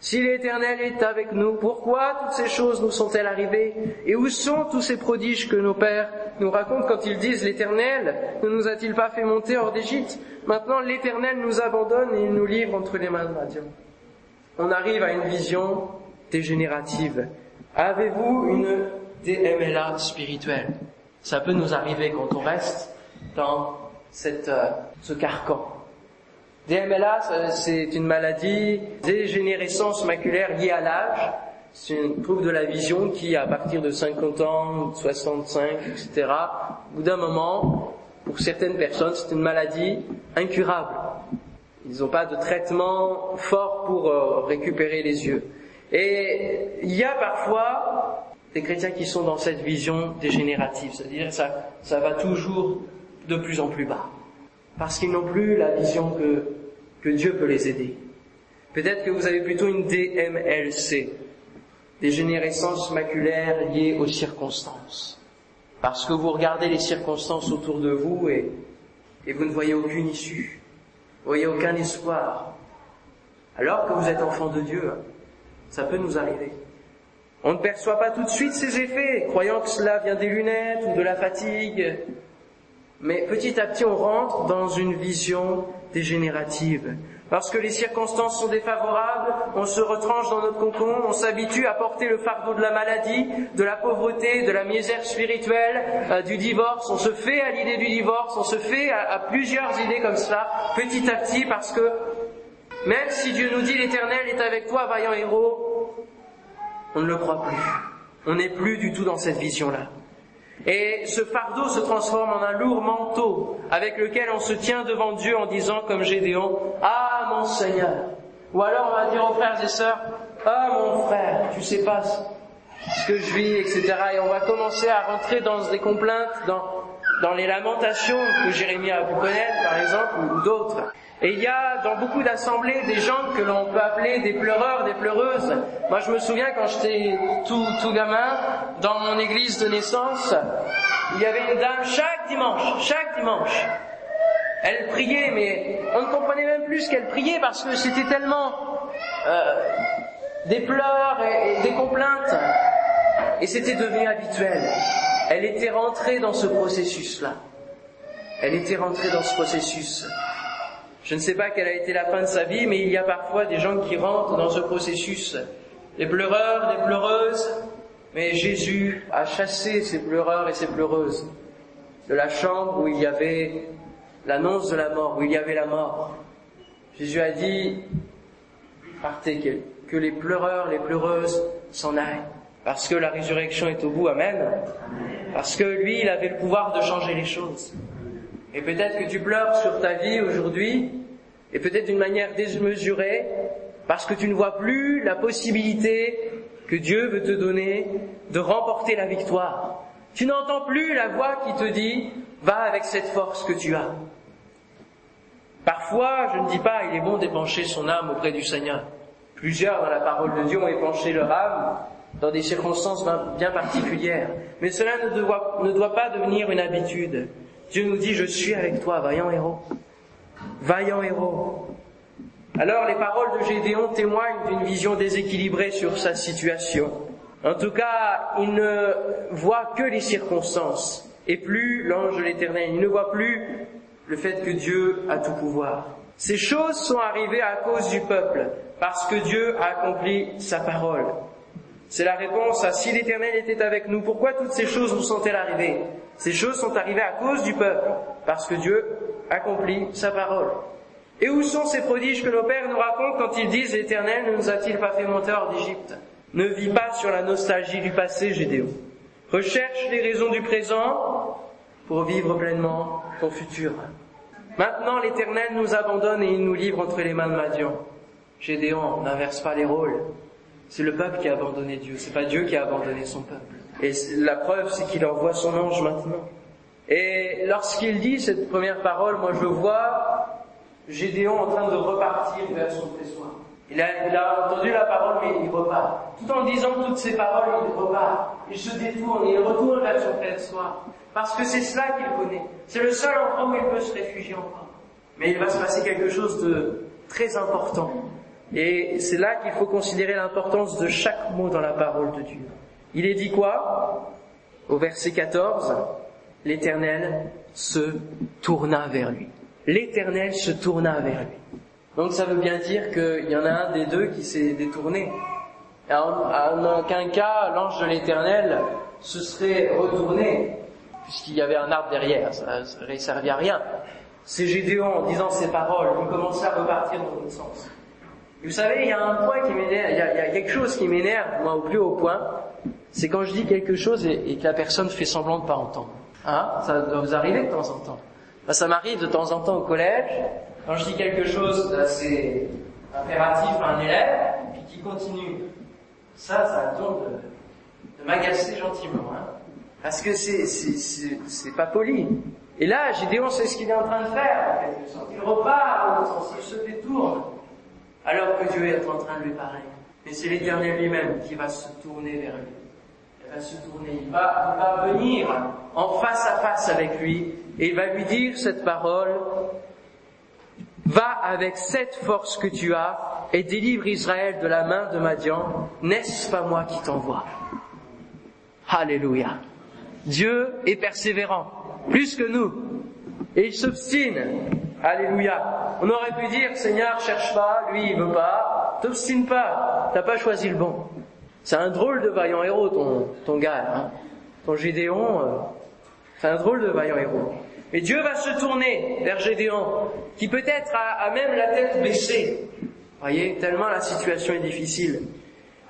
si l'Éternel est avec nous, pourquoi toutes ces choses nous sont-elles arrivées Et où sont tous ces prodiges que nos pères nous racontent quand ils disent l'Éternel ne nous a-t-il pas fait monter hors d'Égypte? Maintenant l'Éternel nous abandonne et nous livre entre les mains de Madian. On arrive à une vision dégénérative. Avez-vous une DMLA spirituelle? Ça peut nous arriver quand on reste dans euh, ce carcan. DMLA, c'est une maladie dégénérescence maculaire liée à l'âge. C'est un trouble de la vision qui, à partir de 50 ans, 65, etc., au bout d'un moment, pour certaines personnes, c'est une maladie incurable. Ils n'ont pas de traitement fort pour euh, récupérer les yeux. Et il y a parfois des chrétiens qui sont dans cette vision dégénérative, c'est-à-dire ça, ça va toujours de plus en plus bas, parce qu'ils n'ont plus la vision que que Dieu peut les aider. Peut-être que vous avez plutôt une DMLC, dégénérescence maculaire liée aux circonstances. Parce que vous regardez les circonstances autour de vous et, vous ne voyez aucune issue, vous voyez aucun espoir. Alors que vous êtes enfant de Dieu, ça peut nous arriver. On ne perçoit pas tout de suite ces effets, croyant que cela vient des lunettes ou de la fatigue. Mais petit à petit, on rentre dans une vision dégénérative. Parce que les circonstances sont défavorables, on se retranche dans notre cocon, on s'habitue à porter le fardeau de la maladie, de la pauvreté, de la misère spirituelle, euh, du divorce. On se fait à l'idée du divorce, on se fait à, à plusieurs idées comme cela, petit à petit, parce que même si Dieu nous dit l'Éternel est avec toi, vaillant héros, on ne le croit plus. On n'est plus du tout dans cette vision-là. Et ce fardeau se transforme en un lourd manteau avec lequel on se tient devant Dieu en disant comme Gédéon, Ah mon Seigneur. Ou alors on va dire aux frères et sœurs, Ah mon frère, tu sais pas ce que je vis, etc. Et on va commencer à rentrer dans des complaintes, dans, dans les lamentations que Jérémie a pu connaître par exemple, ou d'autres. Et il y a dans beaucoup d'assemblées des gens que l'on peut appeler des pleureurs, des pleureuses. Moi je me souviens quand j'étais tout, tout gamin, dans mon église de naissance, il y avait une dame chaque dimanche, chaque dimanche. Elle priait, mais on ne comprenait même plus ce qu'elle priait parce que c'était tellement euh, des pleurs et, et des complaintes. Et c'était devenu habituel. Elle était rentrée dans ce processus-là. Elle était rentrée dans ce processus. Je ne sais pas quelle a été la fin de sa vie, mais il y a parfois des gens qui rentrent dans ce processus. Des pleureurs, des pleureuses. Mais Jésus a chassé ces pleureurs et ces pleureuses de la chambre où il y avait l'annonce de la mort, où il y avait la mort. Jésus a dit, partez, que les pleureurs, les pleureuses s'en aillent. Parce que la résurrection est au bout, Amen. Parce que lui, il avait le pouvoir de changer les choses. Et peut-être que tu pleures sur ta vie aujourd'hui, et peut-être d'une manière démesurée, parce que tu ne vois plus la possibilité que Dieu veut te donner de remporter la victoire. Tu n'entends plus la voix qui te dit va avec cette force que tu as. Parfois, je ne dis pas il est bon d'épancher son âme auprès du Seigneur. Plusieurs dans la parole de Dieu ont épanché leur âme dans des circonstances bien particulières. Mais cela ne doit, pas devenir une habitude. Dieu nous dit, je suis avec toi, vaillant héros. Vaillant héros. Alors les paroles de Gédéon témoignent d'une vision déséquilibrée sur sa situation. En tout cas, il ne voit que les circonstances et plus l'ange de l'éternel. Il ne voit plus le fait que Dieu a tout pouvoir. Ces choses sont arrivées à cause du peuple, parce que Dieu a accompli sa parole. C'est la réponse à si l'Éternel était avec nous, pourquoi toutes ces choses nous sont-elles arrivées? Ces choses sont arrivées à cause du peuple, parce que Dieu accomplit sa parole. Et où sont ces prodiges que nos pères nous racontent quand ils disent l'Éternel ne nous a-t-il pas fait monter hors d'Égypte? Ne vis pas sur la nostalgie du passé, Gédéon. Recherche les raisons du présent pour vivre pleinement ton futur. Maintenant, l'Éternel nous abandonne et il nous livre entre les mains de Madian. Gédéon n'inverse pas les rôles. C'est le peuple qui a abandonné Dieu, c'est pas Dieu qui a abandonné son peuple. Et la preuve, c'est qu'il envoie son ange maintenant. Et lorsqu'il dit cette première parole, moi je vois Gédéon en train de repartir vers son pressoir. Il a, il a, entendu la parole, mais il repart. Tout en disant toutes ces paroles, il repart. Il se détourne, il retourne vers son pressoir. Parce que c'est cela qu'il connaît. C'est le seul endroit où il peut se réfugier encore. Mais il va se passer quelque chose de très important. Et c'est là qu'il faut considérer l'importance de chaque mot dans la parole de Dieu. Il est dit quoi? Au verset 14, l'Éternel se tourna vers lui. L'Éternel se tourna vers lui. Donc ça veut bien dire qu'il y en a un des deux qui s'est détourné. En aucun cas, l'ange de l'Éternel se serait retourné, puisqu'il y avait un arbre derrière, ça ne servi à rien. C'est Gédéon, en disant ces paroles, il commençait à repartir dans l'autre sens vous savez, il y a un point qui m'énerve, il, y a quelque chose qui m'énerve, moi, au plus haut point, c'est quand je dis quelque chose et, que la personne fait semblant de pas entendre. Hein? Ça doit vous arriver de temps en temps. Ben, ça m'arrive de temps en temps au collège, quand je dis quelque chose d'assez impératif à un élève, puis qui continue. Ça, ça a de, de m'agacer gentiment, hein parce que c'est, c'est, c'est, pas poli. Et là, Gédéon sait ce qu'il est en train de faire, Il repart, il se détourne alors que Dieu est en train de lui parler. Mais c'est l'Éternel lui-même qui va se tourner vers lui. Il va se tourner, il va, il va venir en face à face avec lui et il va lui dire cette parole, va avec cette force que tu as et délivre Israël de la main de Madian, n'est-ce pas moi qui t'envoie? Alléluia. Dieu est persévérant, plus que nous, et il s'obstine Alléluia. On aurait pu dire, Seigneur, cherche pas, lui il veut pas, t'obstine pas, t'as pas choisi le bon. C'est un drôle de vaillant héros, ton, gars, hein. ton Gédéon, euh, c'est un drôle de vaillant héros. Mais Dieu va se tourner vers Gédéon, qui peut-être a, a même la tête baissée. Voyez, tellement la situation est difficile.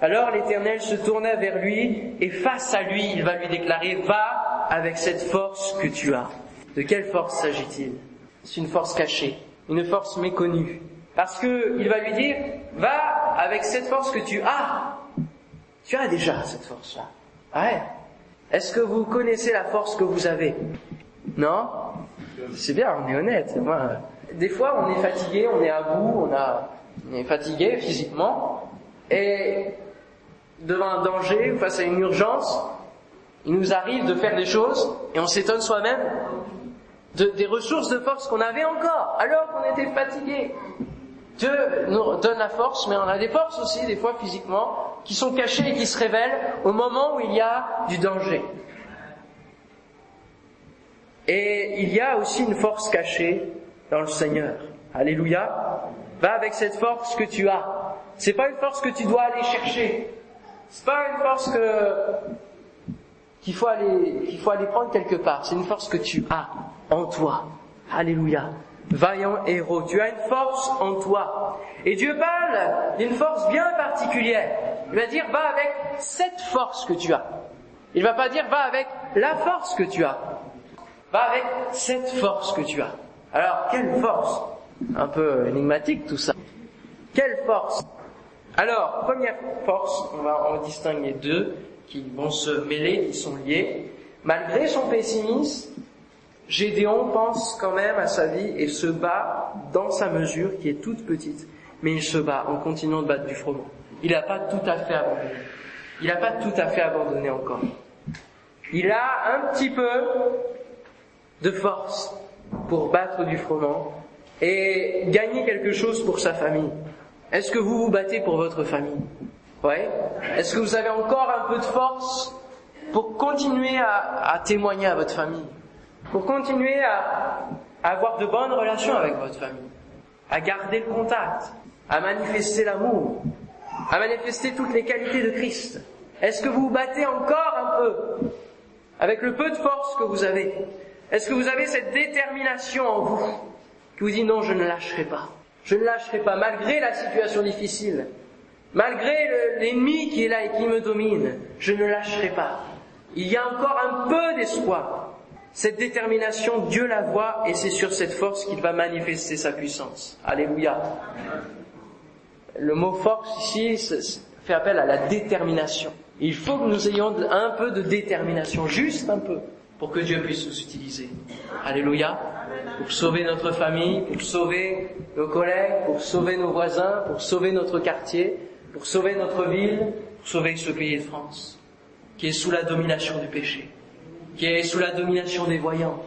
Alors l'Éternel se tourna vers lui et face à lui, il va lui déclarer, va avec cette force que tu as. De quelle force s'agit-il? C'est une force cachée, une force méconnue. Parce que il va lui dire, va avec cette force que tu as. Tu as déjà cette force-là. Ouais. Est-ce que vous connaissez la force que vous avez? Non? C'est bien, on est honnête. Moi, des fois, on est fatigué, on est à bout, on, a, on est fatigué physiquement, et devant un danger, face à une urgence, il nous arrive de faire des choses, et on s'étonne soi-même des ressources de force qu'on avait encore, alors qu'on était fatigué. Dieu nous donne la force, mais on a des forces aussi, des fois physiquement, qui sont cachées et qui se révèlent au moment où il y a du danger. Et il y a aussi une force cachée dans le Seigneur. Alléluia. Va avec cette force que tu as. C'est pas une force que tu dois aller chercher. C'est pas une force que qu'il faut aller qu'il faut aller prendre quelque part. C'est une force que tu as en toi. Alléluia. Vaillant héros, tu as une force en toi. Et Dieu parle d'une force bien particulière. Il va dire va avec cette force que tu as. Il va pas dire va avec la force que tu as. Va avec cette force que tu as. Alors, quelle force? Un peu énigmatique tout ça. Quelle force? Alors, première force, on va en distinguer deux qui vont se mêler, qui sont liés. Malgré son pessimisme, Gédéon pense quand même à sa vie et se bat dans sa mesure qui est toute petite, mais il se bat en continuant de battre du froment. Il n'a pas tout à fait abandonné. Il n'a pas tout à fait abandonné encore. Il a un petit peu de force pour battre du froment et gagner quelque chose pour sa famille. Est-ce que vous vous battez pour votre famille? Ouais. Est-ce que vous avez encore un peu de force pour continuer à, à témoigner à votre famille? Pour continuer à, avoir de bonnes relations avec votre famille À garder le contact À manifester l'amour À manifester toutes les qualités de Christ Est-ce que vous vous battez encore un peu avec le peu de force que vous avez? Est-ce que vous avez cette détermination en vous qui vous dit non, je ne lâcherai pas? Je ne lâcherai pas, malgré la situation difficile, malgré l'ennemi qui est là et qui me domine, je ne lâcherai pas. Il y a encore un peu d'espoir. Cette détermination, Dieu la voit et c'est sur cette force qu'il va manifester sa puissance. Alléluia. Le mot force ici fait appel à la détermination. Il faut que nous ayons un peu de détermination, juste un peu, pour que Dieu puisse nous utiliser. Alléluia pour sauver notre famille, pour sauver nos collègues, pour sauver nos voisins, pour sauver notre quartier, pour sauver notre ville, pour sauver ce pays de France, qui est sous la domination du péché, qui est sous la domination des voyants.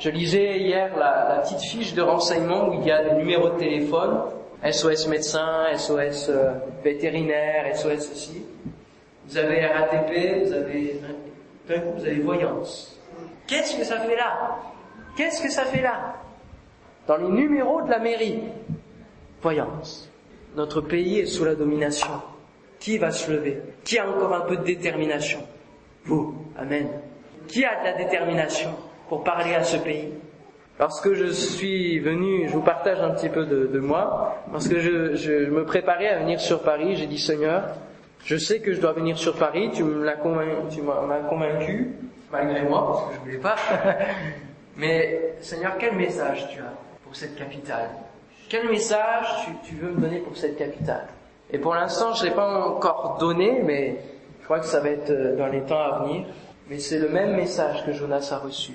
Je lisais hier la, petite fiche de renseignement où il y a des numéros de téléphone, SOS médecin, SOS euh, vétérinaire, SOS aussi. Vous avez RATP, vous avez, d'un coup, vous avez voyance. Qu'est-ce que ça fait là? Qu'est-ce que ça fait là? Dans les numéros de la mairie. Voyance. Notre pays est sous la domination. Qui va se lever? Qui a encore un peu de détermination? Vous. Amen. Qui a de la détermination pour parler à ce pays? Lorsque je suis venu, je vous partage un petit peu de, moi, lorsque je, me préparais à venir sur Paris, j'ai dit Seigneur, je sais que je dois venir sur Paris, tu m'as convaincu, malgré moi, parce que je voulais pas. Mais Seigneur, quel message tu as pour cette capitale? Quel message tu, veux me donner pour cette capitale? Et pour l'instant, je ne l'ai pas encore donné, mais je crois que ça va être euh, dans les temps à venir. Mais c'est le même message que Jonas a reçu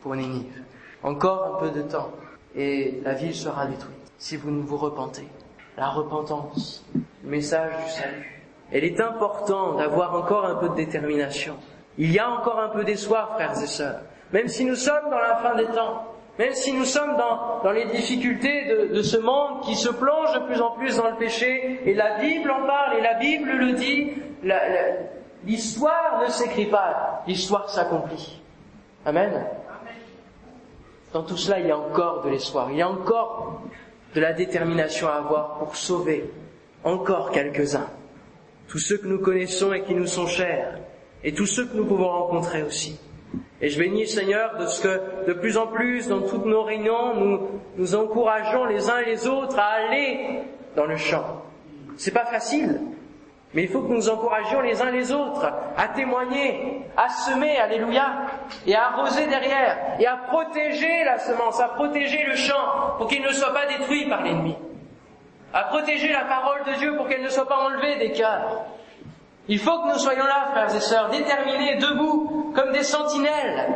pour Nénive. Encore un peu de temps et la ville sera détruite si vous ne vous repentez. La repentance, le message du salut. Elle est important d'avoir encore un peu de détermination. Il y a encore un peu d'espoir, frères et sœurs même si nous sommes dans la fin des temps, même si nous sommes dans, dans les difficultés de, ce monde qui se plonge de plus en plus dans le péché, et la Bible en parle, et la Bible le dit, l'histoire ne s'écrit pas, l'histoire s'accomplit. Amen. Dans tout cela, il y a encore de l'espoir, il y a encore de la détermination à avoir pour sauver encore quelques-uns. Tous ceux que nous connaissons et qui nous sont chers, et tous ceux que nous pouvons rencontrer aussi. Et je bénis Seigneur de ce que de plus en plus dans toutes nos réunions, nous nous encourageons les uns et les autres à aller dans le champ. C'est pas facile, mais il faut que nous encouragions les uns les autres à témoigner, à semer, alléluia, et à arroser derrière, et à protéger la semence, à protéger le champ pour qu'il ne soit pas détruit par l'ennemi, à protéger la parole de Dieu pour qu'elle ne soit pas enlevée des cœurs. Il faut que nous soyons là, frères et sœurs, déterminés, debout, comme des sentinelles.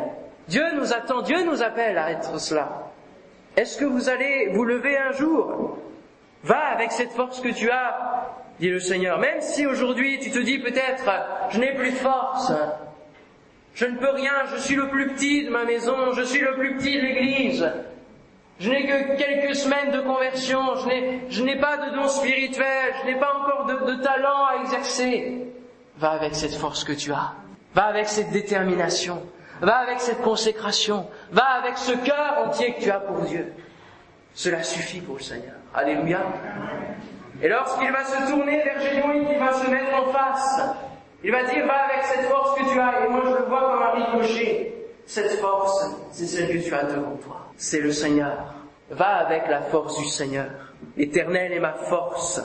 Dieu nous attend, Dieu nous appelle à être cela. Est-ce que vous allez vous lever un jour? Va avec cette force que tu as, dit le Seigneur. Même si aujourd'hui tu te dis peut-être, je n'ai plus de force, je ne peux rien, je suis le plus petit de ma maison, je suis le plus petit de l'église, je n'ai que quelques semaines de conversion, je n'ai pas de don spirituel, je n'ai pas encore de, de talent à exercer. Va avec cette force que tu as. Va avec cette détermination. Va avec cette consécration. Va avec ce cœur entier que tu as pour Dieu. Cela suffit pour le Seigneur. Alléluia. Et lorsqu'il va se tourner vers Gédéon, il va se mettre en face. Il va dire, va avec cette force que tu as. Et moi, je le vois comme un ricochet. Cette force, c'est celle que tu as devant toi. C'est le Seigneur. Va avec la force du Seigneur. L'éternel est ma force.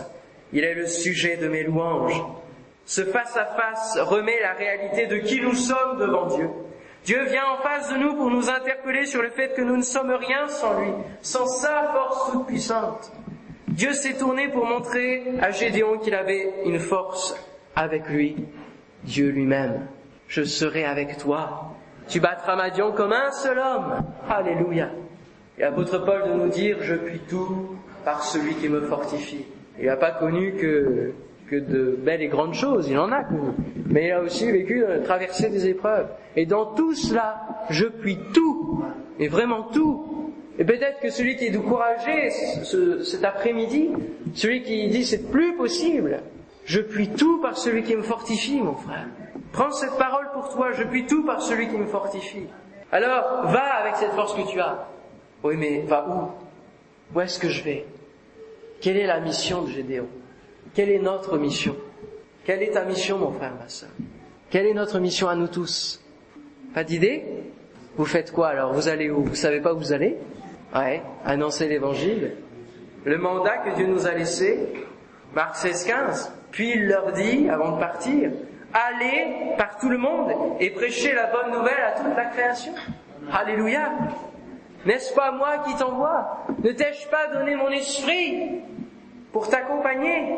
Il est le sujet de mes louanges. Ce face-à-face remet la réalité de qui nous sommes devant Dieu. Dieu vient en face de nous pour nous interpeller sur le fait que nous ne sommes rien sans lui, sans sa force toute puissante. Dieu s'est tourné pour montrer à Gédéon qu'il avait une force avec lui, Dieu lui-même. Je serai avec toi. Tu battras Madian comme un seul homme. Alléluia. Et l'apôtre Paul de nous dire, je puis tout par celui qui me fortifie. Il n'a pas connu que, que de belles et grandes choses, il en a connu. Mais il a aussi vécu euh, traverser des épreuves. Et dans tout cela, je puis tout, et vraiment tout. Et peut-être que celui qui est découragé ce, cet après-midi, celui qui dit c'est plus possible, je puis tout par celui qui me fortifie, mon frère. Prends cette parole pour toi, je puis tout par celui qui me fortifie. Alors, va avec cette force que tu as. Oui, mais va où? Où est-ce que je vais? Quelle est la mission de Gédéon? Quelle est notre mission? Quelle est ta mission, mon frère, ma soeur? Quelle est notre mission à nous tous? Pas d'idée? Vous faites quoi alors? Vous allez où? Vous savez pas où vous allez? Ouais, annoncer l'évangile. Le mandat que Dieu nous a laissé, Marc 16, 15. Puis il leur dit, avant de partir, allez par tout le monde et prêchez la bonne nouvelle à toute la création. Alléluia. N'est-ce pas moi qui t'envoie? Ne t'ai-je pas donné mon esprit pour t'accompagner?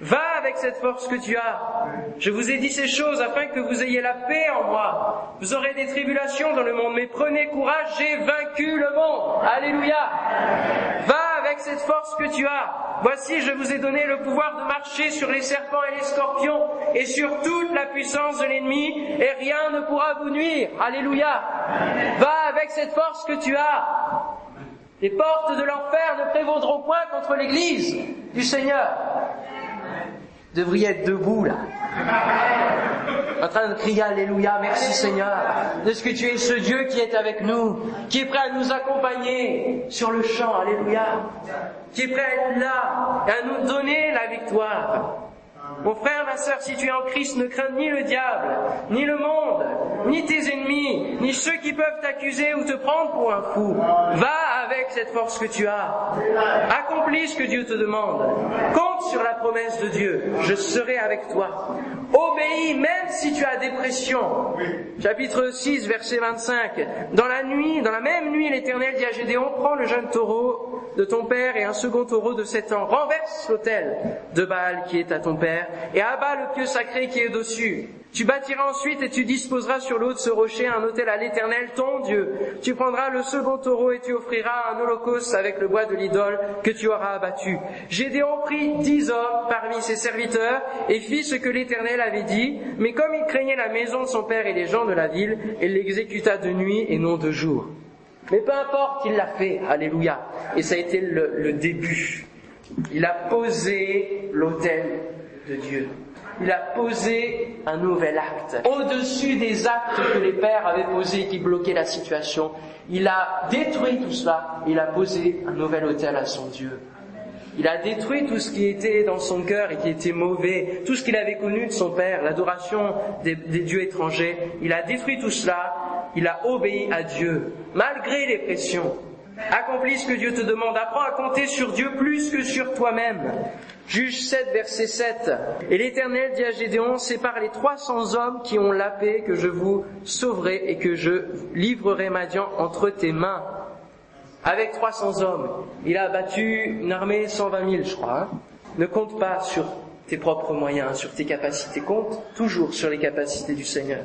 Va avec cette force que tu as. Je vous ai dit ces choses afin que vous ayez la paix en moi. Vous aurez des tribulations dans le monde, mais prenez courage, j'ai vaincu le monde. Alléluia. Va avec cette force que tu as. Voici, je vous ai donné le pouvoir de marcher sur les serpents et les scorpions et sur toute la puissance de l'ennemi et rien ne pourra vous nuire. Alléluia. Va avec cette force que tu as. Les portes de l'enfer ne prévaudront point contre l'église du Seigneur devriez être debout là, en train de crier Alléluia, merci Seigneur, de ce que tu es ce Dieu qui est avec nous, qui est prêt à nous accompagner sur le champ, Alléluia, qui est prêt à être là et à nous donner la victoire. Mon frère, ma sœur, si tu es en Christ, ne crains ni le diable, ni le monde, ni tes ennemis, ni ceux qui peuvent t'accuser ou te prendre pour un fou. Va avec cette force que tu as. Accomplis ce que Dieu te demande. Compte sur la promesse de Dieu. Je serai avec toi. Obéis même si tu as des pressions. Chapitre 6, verset 25. Dans la nuit, dans la même nuit, l'Éternel dit à Gédéon, prends le jeune taureau de ton père et un second taureau de sept ans. Renverse l'autel de Baal qui est à ton père et abat le pieu sacré qui est dessus. Tu bâtiras ensuite et tu disposeras sur l'eau de ce rocher un autel à l'Éternel, ton Dieu. Tu prendras le second taureau et tu offriras un holocauste avec le bois de l'idole que tu auras abattu. Gédéon prit dix hommes parmi ses serviteurs et fit ce que l'Éternel avait dit, mais comme il craignait la maison de son père et les gens de la ville, il l'exécuta de nuit et non de jour. Mais peu importe, il l'a fait, alléluia. Et ça a été le, le début. Il a posé l'autel de Dieu. Il a posé un nouvel acte. Au-dessus des actes que les pères avaient posés qui bloquaient la situation, il a détruit tout cela. Il a posé un nouvel autel à son Dieu. Il a détruit tout ce qui était dans son cœur et qui était mauvais, tout ce qu'il avait connu de son père, l'adoration des, dieux étrangers. Il a détruit tout cela. Il a obéi à Dieu, malgré les pressions. Accomplis ce que Dieu te demande. Apprends à compter sur Dieu plus que sur toi-même. Juge 7, verset 7. Et l'Éternel dit à Gédéon, c'est par les 300 hommes qui ont la paix que je vous sauverai et que je livrerai Madian entre tes mains. Avec 300 hommes, il a abattu une armée 120 000, je crois. Hein. Ne compte pas sur tes propres moyens, sur tes capacités, compte toujours sur les capacités du Seigneur.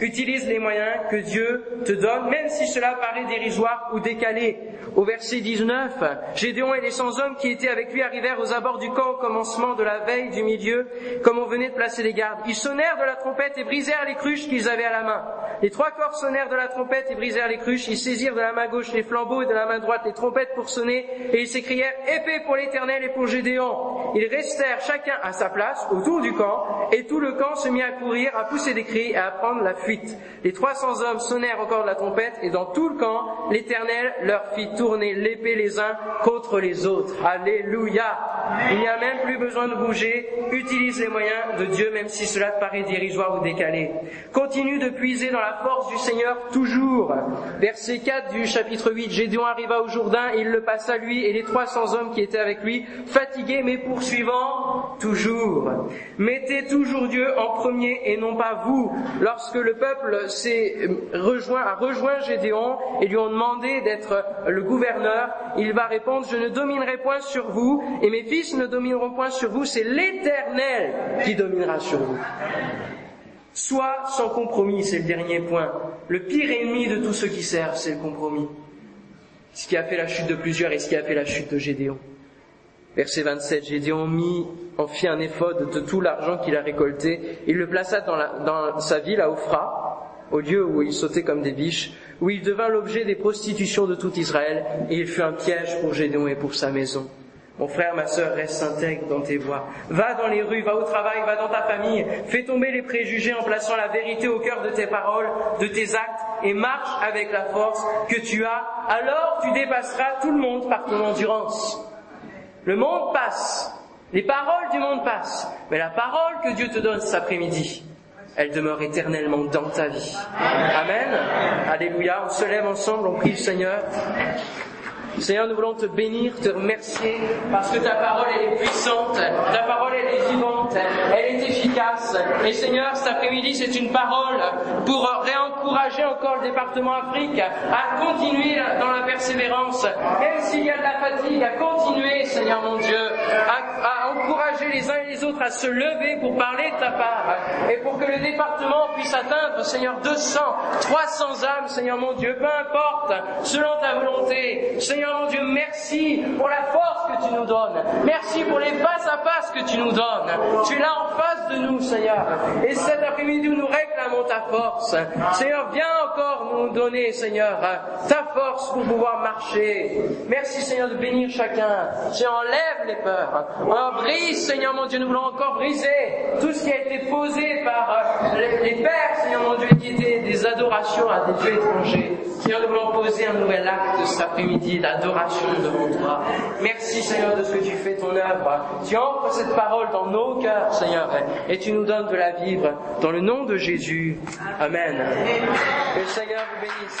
Utilise les moyens que Dieu te donne, même si cela paraît dérisoire ou décalé. Au verset 19, Gédéon et les 100 hommes qui étaient avec lui arrivèrent aux abords du camp au commencement de la veille du milieu, comme on venait de placer les gardes. Ils sonnèrent de la trompette et brisèrent les cruches qu'ils avaient à la main. Les trois corps sonnèrent de la trompette et brisèrent les cruches. Ils saisirent de la main gauche les flambeaux et de la main droite les trompettes pour sonner, et ils s'écrièrent épée pour l'Éternel et pour Gédéon. Ils restèrent chacun à sa place autour du camp, et tout le camp se mit à courir, à pousser des cris et à prendre la fuite. Les 300 hommes sonnèrent encore de la trompette, et dans tout le camp, l'Éternel leur fit tourner l'épée les uns contre les autres. Alléluia. Il n'y a même plus besoin de bouger. Utilise les moyens de Dieu, même si cela paraît dérisoire ou décalé. Continue de puiser dans la force du Seigneur toujours. Verset 4 du chapitre 8. Gédéon arriva au Jourdain, il le passa lui et les 300 hommes qui étaient avec lui, fatigués mais pour poursuivant toujours. Mettez toujours Dieu en premier et non pas vous. Lorsque le peuple s'est rejoint, a rejoint Gédéon et lui ont demandé d'être le gouverneur, il va répondre, je ne dominerai point sur vous et mes fils ne domineront point sur vous, c'est l'éternel qui dominera sur vous. Soit sans compromis, c'est le dernier point. Le pire ennemi de tous ceux qui servent, c'est le compromis. Ce qui a fait la chute de plusieurs et ce qui a fait la chute de Gédéon. Verset 27, Gédéon mit, en fit un éphode de tout l'argent qu'il a récolté. Il le plaça dans, dans sa ville à Ophra, au lieu où il sautait comme des biches, où il devint l'objet des prostitutions de tout Israël, et il fut un piège pour Gédéon et pour sa maison. Mon frère, ma sœur, reste intègre dans tes voies. Va dans les rues, va au travail, va dans ta famille. Fais tomber les préjugés en plaçant la vérité au cœur de tes paroles, de tes actes, et marche avec la force que tu as. Alors tu dépasseras tout le monde par ton endurance. Le monde passe, les paroles du monde passent, mais la parole que Dieu te donne cet après-midi, elle demeure éternellement dans ta vie. Amen. Alléluia. On se lève ensemble, on prie le Seigneur. Seigneur, nous voulons te bénir, te remercier, parce que ta parole, est puissante, ta parole, est vivante, Et Seigneur, cet après-midi, c'est une parole pour réencourager encore le département Afrique à continuer dans la persévérance, même s'il y a de la fatigue, à continuer, Seigneur mon Dieu, à, encourager les uns et les autres à se lever pour parler de ta part, et pour que le département puisse atteindre, Seigneur, 200, 300 âmes, Seigneur mon Dieu, peu importe, selon ta volonté. Seigneur, Seigneur mon Dieu, merci pour la force que tu nous donnes. Merci pour les face à face que tu nous donnes. Tu es là en face de nous, Seigneur. Et cet après-midi, nous réclamons ta force. Seigneur, viens encore nous donner, Seigneur, ta force pour pouvoir marcher. Merci, Seigneur, de bénir chacun. Seigneur, enlève les peurs. On brise, Seigneur mon Dieu, nous voulons encore briser tout ce qui a été posé par les, pères, Seigneur mon Dieu, qui étaient des adorations à des dieux étrangers. Seigneur, nous voulons poser un nouvel acte cet après-midi d'adoration devant toi. Merci Seigneur de ce que tu fais ton œuvre. Tu entres cette parole dans nos cœurs, Seigneur, et tu nous donnes de la vivre dans le nom de Jésus. Amen. Que le Seigneur vous bénisse.